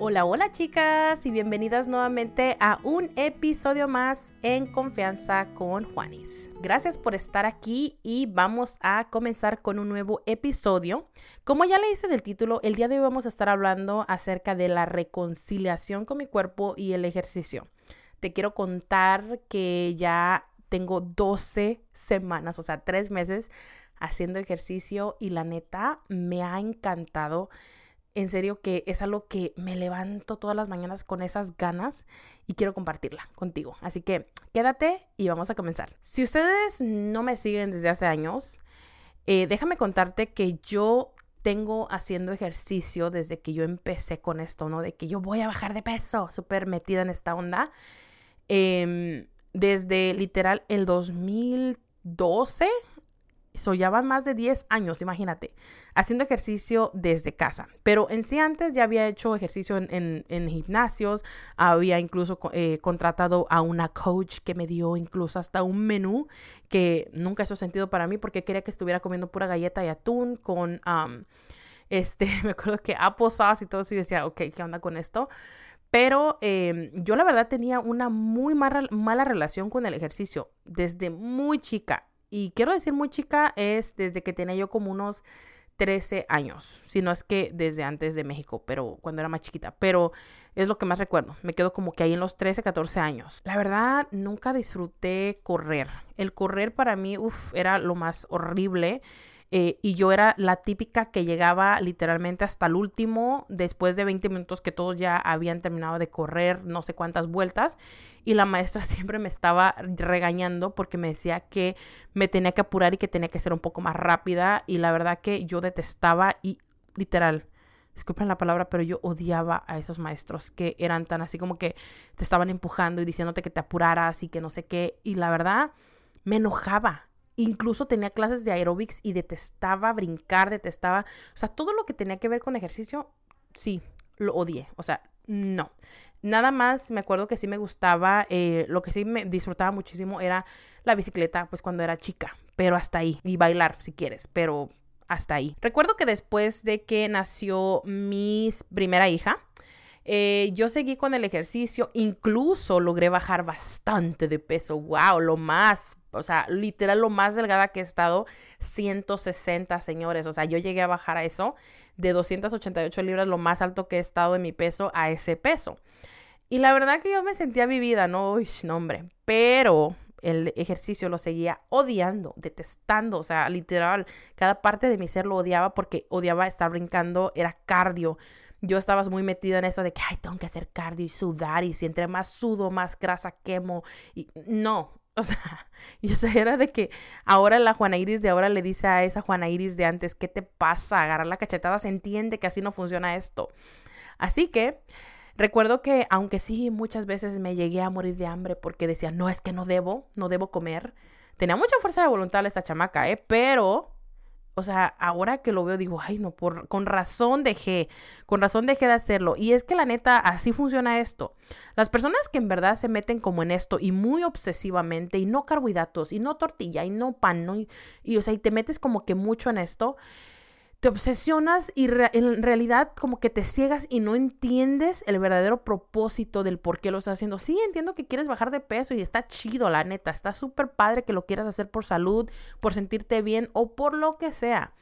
Hola, hola chicas y bienvenidas nuevamente a un episodio más en Confianza con Juanis. Gracias por estar aquí y vamos a comenzar con un nuevo episodio. Como ya le hice en el título, el día de hoy vamos a estar hablando acerca de la reconciliación con mi cuerpo y el ejercicio. Te quiero contar que ya tengo 12 semanas, o sea, 3 meses haciendo ejercicio y la neta me ha encantado en serio que es algo que me levanto todas las mañanas con esas ganas y quiero compartirla contigo. Así que quédate y vamos a comenzar. Si ustedes no me siguen desde hace años, eh, déjame contarte que yo tengo haciendo ejercicio desde que yo empecé con esto, ¿no? De que yo voy a bajar de peso, súper metida en esta onda. Em, desde literal el 2012, So, ya van más de 10 años, imagínate, haciendo ejercicio desde casa. Pero en sí antes ya había hecho ejercicio en, gimnasios, había incluso eh, contratado a una coach que me dio incluso hasta un menú que nunca hizo sentido para mí porque quería que estuviera comiendo pura galleta y atún con, este, me acuerdo que apple sauce y todo eso y decía, ok, ¿qué onda con esto? Pero em, yo la verdad tenía una muy mala relación con el ejercicio desde muy chica y quiero decir muy chica, es desde que tenía yo como unos 13 años, si no es que desde antes de México, pero cuando era más chiquita, pero es lo que más recuerdo, me quedo como que ahí en los 13, 14 años. La verdad, nunca disfruté correr. El correr para mí, uff, era lo más horrible. Eh, y yo era la típica que llegaba literalmente hasta el último, después de 20 minutos que todos ya habían terminado de correr no sé cuántas vueltas. Y la maestra siempre me estaba regañando porque me decía que me tenía que apurar y que tenía que ser un poco más rápida. Y la verdad que yo detestaba y literal disculpen la palabra, pero yo odiaba a esos maestros que eran tan así como que te estaban empujando y diciéndote que te apuraras y que no sé qué. Y la verdad, me enojaba. Incluso tenía clases de aerobics y detestaba brincar, detestaba, o sea, todo lo que tenía que ver con ejercicio, sí, lo odié. O sea, no. Nada más me acuerdo que sí me gustaba, eh, lo que sí me disfrutaba muchísimo era la bicicleta, pues cuando era chica, pero hasta ahí. Y bailar si quieres, pero hasta ahí. Recuerdo que después de que nació mi primera hija, eh, yo seguí con el ejercicio, incluso logré bajar bastante de peso. ¡Wow! Lo más, o sea, literal lo más delgada que he estado, 160, señores. O sea, yo llegué a bajar a eso de 288 libras, lo más alto que he estado en mi peso, a ese peso. Y la verdad que yo me sentía vivida, no, Uy, no hombre, pero el ejercicio lo seguía odiando, detestando, o sea, literal, cada parte de mi ser lo odiaba porque odiaba estar brincando, era cardio yo estaba muy metida en eso de que, ay, tengo que hacer cardio y sudar y si entre más sudo, más grasa quemo. Y no, o sea, yo era de que ahora la Juana Iris de ahora le dice a esa Juana Iris de antes, ¿qué te pasa? Agarrar la cachetada, se entiende que así no funciona esto. Así que recuerdo que, aunque sí, muchas veces me llegué a morir de hambre porque decía, no, es que no debo, no debo comer. Tenía mucha fuerza de voluntad esta chamaca, ¿eh? Pero o sea, ahora que lo veo digo, ay, no, por, con razón dejé, con razón dejé de hacerlo. Y es que la neta, así funciona esto. Las personas que en verdad se meten como en esto y muy obsesivamente, y no carbohidratos, y no tortilla, y no pan, ¿no? y, y o sea, y te metes como que mucho en esto, te obsesionas y en realidad como que te ciegas y no entiendes el verdadero propósito del por qué lo estás haciendo. Sí, entiendo que quieres bajar de peso y está chido, la neta, está súper padre que lo quieras hacer por salud, por sentirte bien o por lo que sea.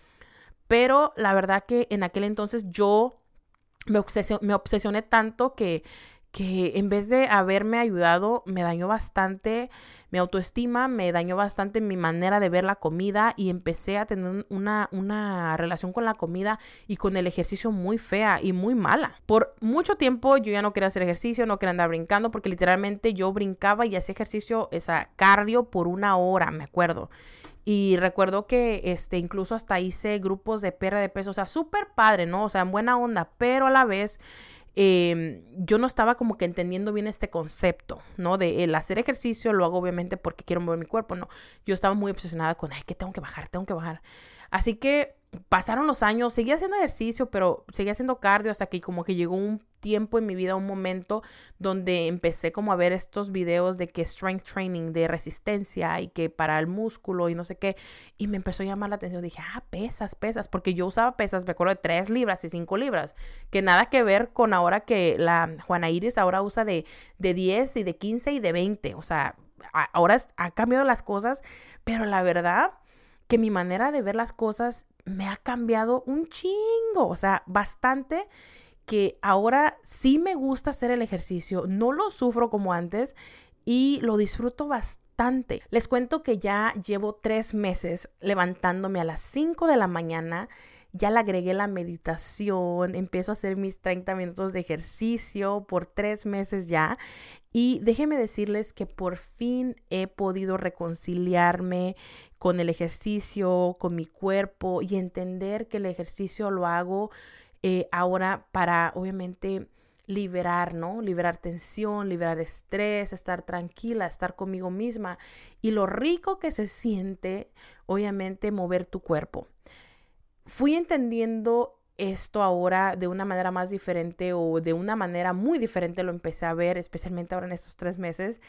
Pero la verdad que en aquel entonces yo me, me obsesioné tanto que que en vez de haberme ayudado, me dañó bastante mi autoestima, me dañó bastante mi manera de ver la comida y empecé a tener una, una relación con la comida y con el ejercicio muy fea y muy mala. Por mucho tiempo yo ya no quería hacer ejercicio, no quería andar brincando porque literalmente yo brincaba y hacía ejercicio, esa cardio por una hora, me acuerdo. Y recuerdo que este, incluso hasta hice grupos de pérdida de peso, o sea, súper padre, ¿no? O sea, en buena onda, pero a la vez Em, yo no estaba como que entendiendo bien este concepto, ¿no? De el hacer ejercicio lo hago obviamente porque quiero mover mi cuerpo, no. Yo estaba muy obsesionada con, ay, que tengo que bajar, tengo que bajar. Así que pasaron los años, seguía haciendo ejercicio, pero seguía haciendo cardio hasta que como que llegó un tiempo en mi vida, un momento donde empecé como a ver estos videos de que strength training, de resistencia y que para el músculo y no sé qué, y me empezó a llamar la atención. Dije, ah, pesas, pesas, porque yo usaba pesas, me acuerdo de 3 libras y 5 libras, que nada que ver con ahora que la Juana Iris ahora usa de, de 10 y de 15 y de 20, o sea, ahora ha cambiado las cosas, pero la verdad que mi manera de ver las cosas me ha cambiado un chingo, o sea, bastante que ahora sí me gusta hacer el ejercicio, no lo sufro como antes y lo disfruto bastante. Les cuento que ya llevo tres meses levantándome a las 5 de la mañana, ya le agregué la meditación, empiezo a hacer mis 30 minutos de ejercicio por tres meses ya y déjenme decirles que por fin he podido reconciliarme con el ejercicio, con mi cuerpo y entender que el ejercicio lo hago eh, ahora para obviamente liberar, ¿no? Liberar tensión, liberar estrés, estar tranquila, estar conmigo misma y lo rico que se siente, obviamente, mover tu cuerpo. Fui entendiendo esto ahora de una manera más diferente o de una manera muy diferente lo empecé a ver, especialmente ahora en estos tres meses,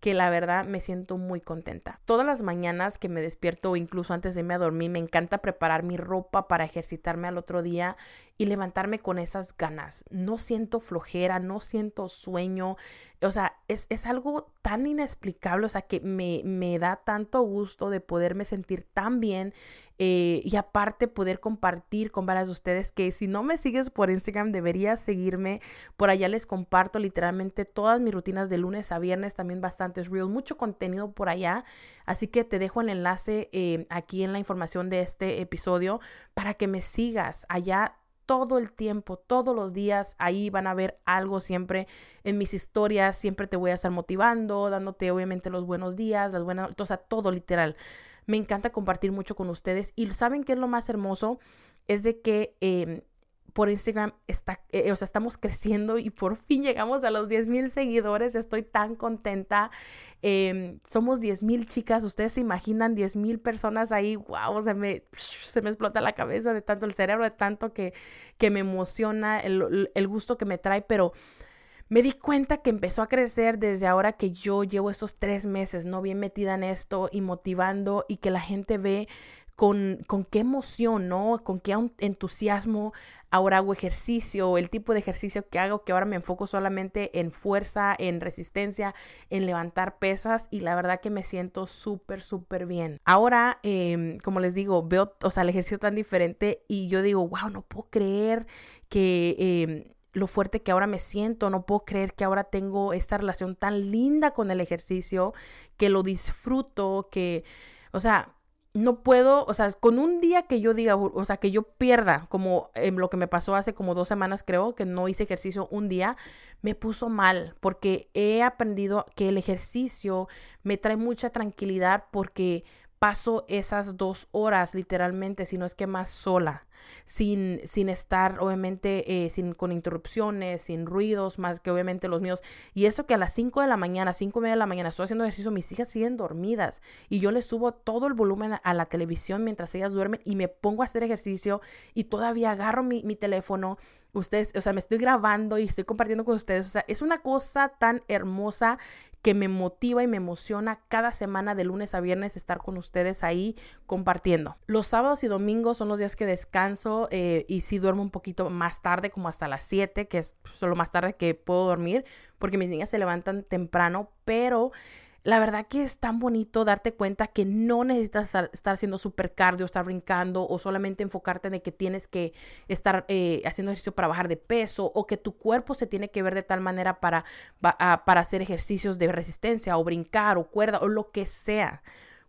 que la verdad me siento muy contenta. Todas las mañanas que me despierto o incluso antes de irme a dormir, me encanta preparar mi ropa para ejercitarme al otro día y levantarme con esas ganas. No siento flojera, no siento sueño. O sea, es, algo tan inexplicable, o sea, que me, me, da tanto gusto de poderme sentir tan bien eh, y aparte poder compartir con varias de ustedes que si no me sigues por Instagram deberías seguirme. Por allá les comparto literalmente todas mis rutinas de lunes a viernes, también bastantes reels, mucho contenido por allá. Así que te dejo el enlace eh, aquí en la información de este episodio para que me sigas. Allá todo el tiempo, todos los días. Ahí van a ver algo siempre en mis historias. Siempre te voy a estar motivando, dándote obviamente los buenos días, las buenas, o sea, todo literal. Me encanta compartir mucho con ustedes. Y saben qué es lo más hermoso? Es de que em, por Instagram está, eh, o sea, estamos creciendo y por fin llegamos a los 10 mil seguidores. Estoy tan contenta. Em, somos 10 mil chicas. Ustedes se imaginan 10 mil personas ahí. Wow, se me, se me explota la cabeza de tanto el cerebro, de tanto que, que me emociona, el, el gusto que me trae. Pero me di cuenta que empezó a crecer desde ahora que yo llevo estos tres meses, ¿no? Bien metida en esto y motivando y que la gente ve con, con qué emoción, ¿no? Con qué entusiasmo ahora hago ejercicio, el tipo de ejercicio que hago, que ahora me enfoco solamente en fuerza, en resistencia, en levantar pesas y la verdad que me siento súper, súper bien. Ahora, em, como les digo, veo, o sea, el ejercicio tan diferente y yo digo, wow, no puedo creer que... Em, lo fuerte que ahora me siento, no puedo creer que ahora tengo esta relación tan linda con el ejercicio, que lo disfruto, que, o sea, no puedo, o sea, con un día que yo diga, o sea, que yo pierda, como lo que me pasó hace como dos semanas creo, que no hice ejercicio un día, me puso mal, porque he aprendido que el ejercicio me trae mucha tranquilidad porque paso esas dos horas literalmente, si no es que más sola, sin, sin estar obviamente eh, sin, con interrupciones, sin ruidos, más que obviamente los míos. Y eso que a las 5 de la mañana, 5 y media de la mañana estoy haciendo ejercicio, mis hijas siguen dormidas y yo les subo todo el volumen a la televisión mientras ellas duermen y me pongo a hacer ejercicio y todavía agarro mi, mi teléfono ustedes, o sea, me estoy grabando y estoy compartiendo con ustedes. O sea, es una cosa tan hermosa que me motiva y me emociona cada semana de lunes a viernes estar con ustedes ahí compartiendo. Los sábados y domingos son los días que descanso eh, y sí duermo un poquito más tarde, como hasta las 7, que es lo más tarde que puedo dormir, porque mis niñas se levantan temprano, pero la verdad que es tan bonito darte cuenta que no necesitas estar haciendo super cardio, estar brincando o solamente enfocarte en que tienes que estar eh, haciendo ejercicio para bajar de peso o que tu cuerpo se tiene que ver de tal manera para, para hacer ejercicios de resistencia o brincar o cuerda o lo que sea.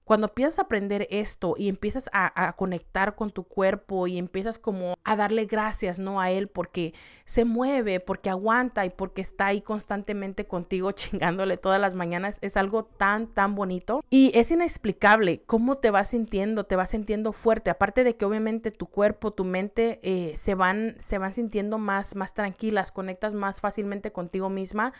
Cuando empiezas a aprender esto y empiezas a, conectar con tu cuerpo y empiezas como a darle gracias, ¿no? A él porque se mueve, porque aguanta y porque está ahí constantemente contigo chingándole todas las mañanas, es algo tan, tan bonito. Y es inexplicable cómo te vas sintiendo, te vas sintiendo fuerte. Aparte de que obviamente tu cuerpo, tu mente eh, se, van, se van sintiendo más, más tranquilas, conectas más fácilmente contigo misma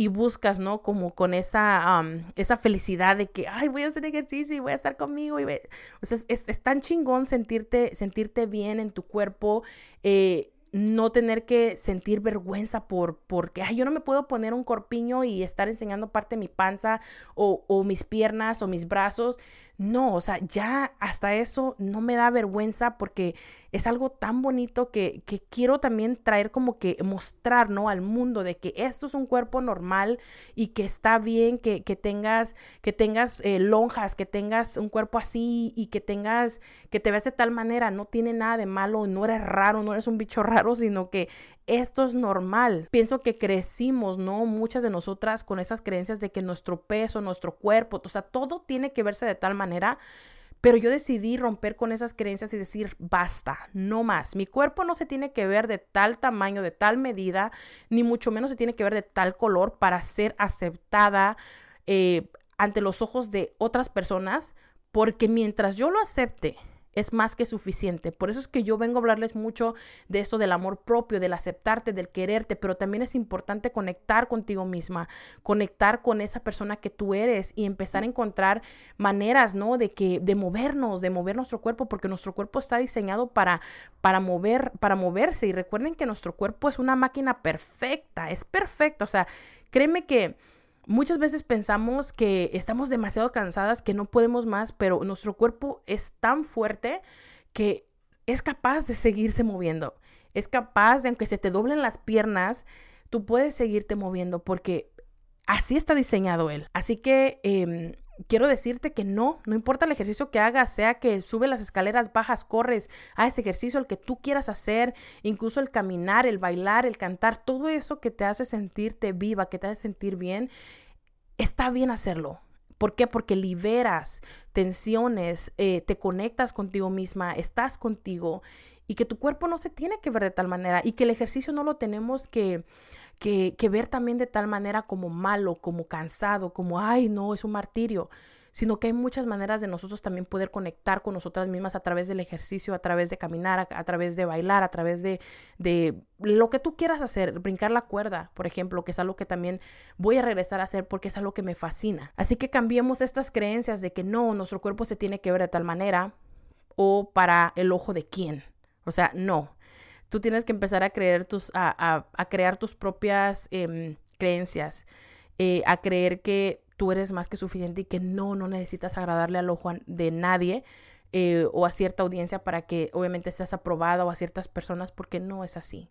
y buscas, ¿no? Como con esa, esa felicidad de que, ay, voy a hacer ejercicio y voy a estar conmigo. Y O sea, es, es, tan chingón sentirte, sentirte bien en tu cuerpo. Eh, no tener que sentir vergüenza por porque ay, yo no me puedo poner un corpiño y estar enseñando parte de mi panza o, mis piernas o mis brazos. No, o sea, ya hasta eso no me da vergüenza porque es algo tan bonito que, que quiero también traer como que mostrar, ¿no? Al mundo de que esto es un cuerpo normal y que está bien que, que tengas, que tengas eh, lonjas, que tengas un cuerpo así y que tengas, que te veas de tal manera, no tiene nada de malo, no eres raro, no eres un bicho raro, sino que esto es normal. Pienso que crecimos, ¿no? Muchas de nosotras con esas creencias de que nuestro peso, nuestro cuerpo, o sea, todo tiene que verse de tal manera. Pero yo decidí romper con esas creencias y decir, basta, no más. Mi cuerpo no se tiene que ver de tal tamaño, de tal medida, ni mucho menos se tiene que ver de tal color para ser aceptada eh, ante los ojos de otras personas, porque mientras yo lo acepte, es más que suficiente. Por eso es que yo vengo a hablarles mucho de esto del amor propio, del aceptarte, del quererte, pero también es importante conectar contigo misma, conectar con esa persona que tú eres y empezar a encontrar maneras, ¿no? De que de movernos, de mover nuestro cuerpo, porque nuestro cuerpo está diseñado para para mover, para moverse y recuerden que nuestro cuerpo es una máquina perfecta, es perfecta, o sea, créeme que Muchas veces pensamos que estamos demasiado cansadas, que no podemos más, pero nuestro cuerpo es tan fuerte que es capaz de seguirse moviendo. Es capaz de, aunque se te doblen las piernas, tú puedes seguirte moviendo porque así está diseñado él. Así que em, quiero decirte que no, no importa el ejercicio que hagas, sea que sube las escaleras, bajas, corres, haz ese ejercicio, el que tú quieras hacer, incluso el caminar, el bailar, el cantar, todo eso que te hace sentirte viva, que te hace sentir bien, está bien hacerlo. ¿Por qué? Porque liberas tensiones, eh, te conectas contigo misma, estás contigo y que tu cuerpo no se tiene que ver de tal manera y que el ejercicio no lo tenemos que, que, que ver también de tal manera como malo, como cansado, como, ay, no, es un martirio sino que hay muchas maneras de nosotros también poder conectar con nosotras mismas a través del ejercicio, a través de caminar, a, través de bailar, a través de, de lo que tú quieras hacer, brincar la cuerda, por ejemplo, que es algo que también voy a regresar a hacer porque es algo que me fascina. Así que cambiemos estas creencias de que no, nuestro cuerpo se tiene que ver de tal manera o para el ojo de quién. O sea, no. Tú tienes que empezar a creer tus, a, a, crear tus propias em, creencias, eh, a creer que tú eres más que suficiente y que no, no necesitas agradarle al ojo de nadie eh, o a cierta audiencia para que obviamente seas aprobada o a ciertas personas porque no es así.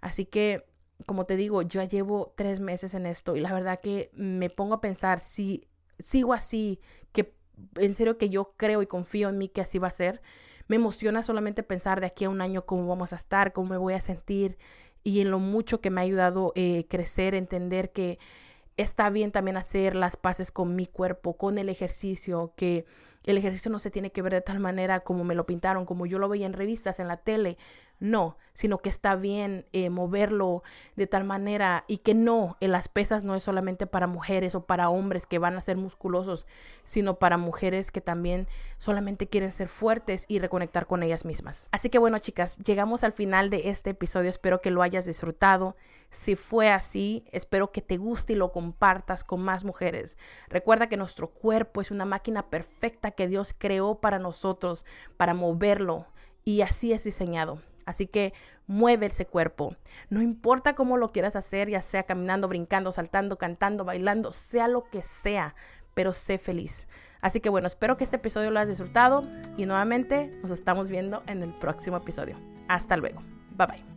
Así que, como te digo, yo ya llevo tres meses en esto y la verdad que me pongo a pensar si sigo así, que en serio que yo creo y confío en mí que así va a ser. Me emociona solamente pensar de aquí a un año cómo vamos a estar, cómo me voy a sentir y en lo mucho que me ha ayudado eh, crecer, entender que está bien también hacer las paces con mi cuerpo, con el ejercicio, que el ejercicio no se tiene que ver de tal manera como me lo pintaron, como yo lo veía en revistas, en la tele. No, sino que está bien eh, moverlo de tal manera y que no, en las pesas no es solamente para mujeres o para hombres que van a ser musculosos, sino para mujeres que también solamente quieren ser fuertes y reconectar con ellas mismas. Así que bueno, chicas, llegamos al final de este episodio. Espero que lo hayas disfrutado. Si fue así, espero que te guste y lo compartas con más mujeres. Recuerda que nuestro cuerpo es una máquina perfecta que Dios creó para nosotros, para moverlo. Y así es diseñado. Así que mueve ese cuerpo. No importa cómo lo quieras hacer, ya sea caminando, brincando, saltando, cantando, bailando, sea lo que sea, pero sé feliz. Así que bueno, espero que este episodio lo hayas disfrutado y nuevamente nos estamos viendo en el próximo episodio. Hasta luego. Bye bye.